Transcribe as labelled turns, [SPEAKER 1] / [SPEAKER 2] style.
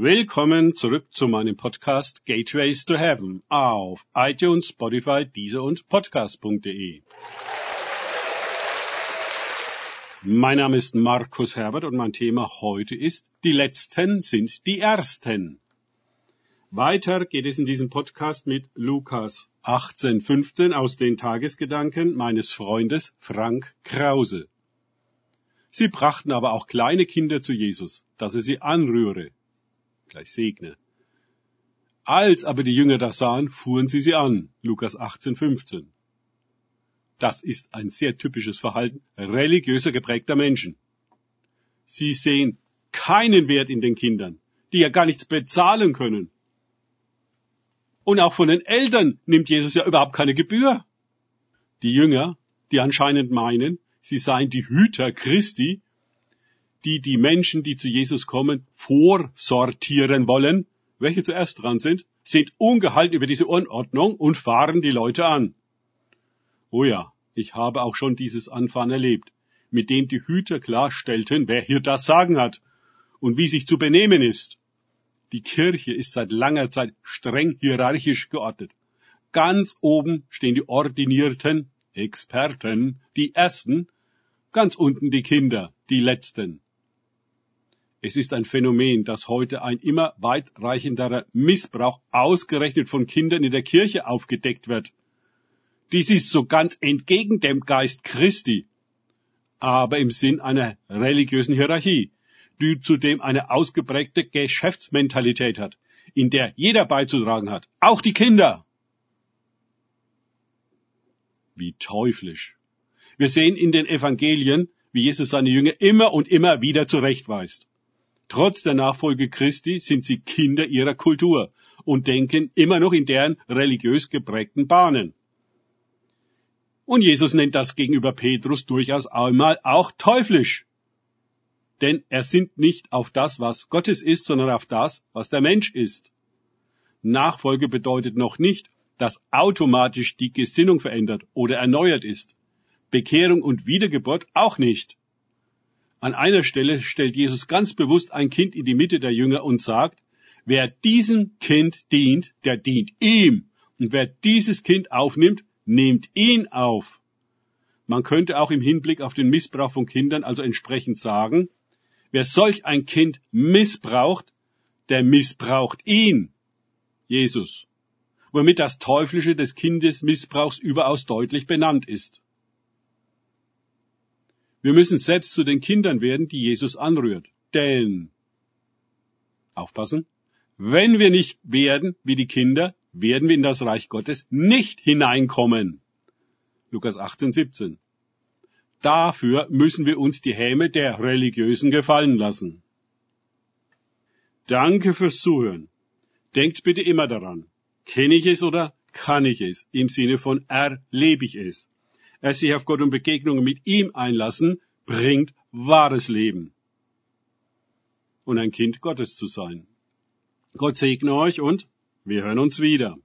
[SPEAKER 1] Willkommen zurück zu meinem Podcast Gateways to Heaven auf iTunes, Spotify, Deezer und Podcast.de. Mein Name ist Markus Herbert und mein Thema heute ist Die Letzten sind die Ersten. Weiter geht es in diesem Podcast mit Lukas 18,15 aus den Tagesgedanken meines Freundes Frank Krause. Sie brachten aber auch kleine Kinder zu Jesus, dass er sie anrühre, gleich segne. Als aber die Jünger das sahen, fuhren sie sie an. Lukas 18,15. Das ist ein sehr typisches Verhalten religiöser geprägter Menschen. Sie sehen keinen Wert in den Kindern, die ja gar nichts bezahlen können. Und auch von den Eltern nimmt Jesus ja überhaupt keine Gebühr. Die Jünger, die anscheinend meinen, sie seien die Hüter Christi, die die Menschen, die zu Jesus kommen, vorsortieren wollen, welche zuerst dran sind, sind ungehalten über diese Unordnung und fahren die Leute an. Oh ja, ich habe auch schon dieses Anfahren erlebt, mit dem die Hüter klarstellten, wer hier das Sagen hat und wie sich zu benehmen ist. Die Kirche ist seit langer Zeit streng hierarchisch geordnet. Ganz oben stehen die ordinierten Experten, die Ersten, ganz unten die Kinder, die Letzten. Es ist ein Phänomen, dass heute ein immer weitreichenderer Missbrauch ausgerechnet von Kindern in der Kirche aufgedeckt wird. Dies ist so ganz entgegen dem Geist Christi, aber im Sinn einer religiösen Hierarchie, die zudem eine ausgeprägte Geschäftsmentalität hat, in der jeder beizutragen hat, auch die Kinder. Wie teuflisch. Wir sehen in den Evangelien, wie Jesus seine Jünger immer und immer wieder zurechtweist. Trotz der Nachfolge Christi sind sie Kinder ihrer Kultur und denken immer noch in deren religiös geprägten Bahnen. Und Jesus nennt das gegenüber Petrus durchaus einmal auch teuflisch. Denn er sinnt nicht auf das, was Gottes ist, sondern auf das, was der Mensch ist. Nachfolge bedeutet noch nicht, dass automatisch die Gesinnung verändert oder erneuert ist. Bekehrung und Wiedergeburt auch nicht. An einer Stelle stellt Jesus ganz bewusst ein Kind in die Mitte der Jünger und sagt, wer diesem Kind dient, der dient ihm. Und wer dieses Kind aufnimmt, nimmt ihn auf. Man könnte auch im Hinblick auf den Missbrauch von Kindern also entsprechend sagen, wer solch ein Kind missbraucht, der missbraucht ihn, Jesus, womit das Teuflische des Kindesmissbrauchs überaus deutlich benannt ist. Wir müssen selbst zu den Kindern werden, die Jesus anrührt. Denn, aufpassen, wenn wir nicht werden wie die Kinder, werden wir in das Reich Gottes nicht hineinkommen. Lukas 18, 17. Dafür müssen wir uns die Häme der Religiösen gefallen lassen. Danke fürs Zuhören. Denkt bitte immer daran. Kenne ich es oder kann ich es? Im Sinne von erlebe ich es es sich auf Gott und Begegnungen mit ihm einlassen, bringt wahres Leben. Und ein Kind Gottes zu sein. Gott segne euch und wir hören uns wieder.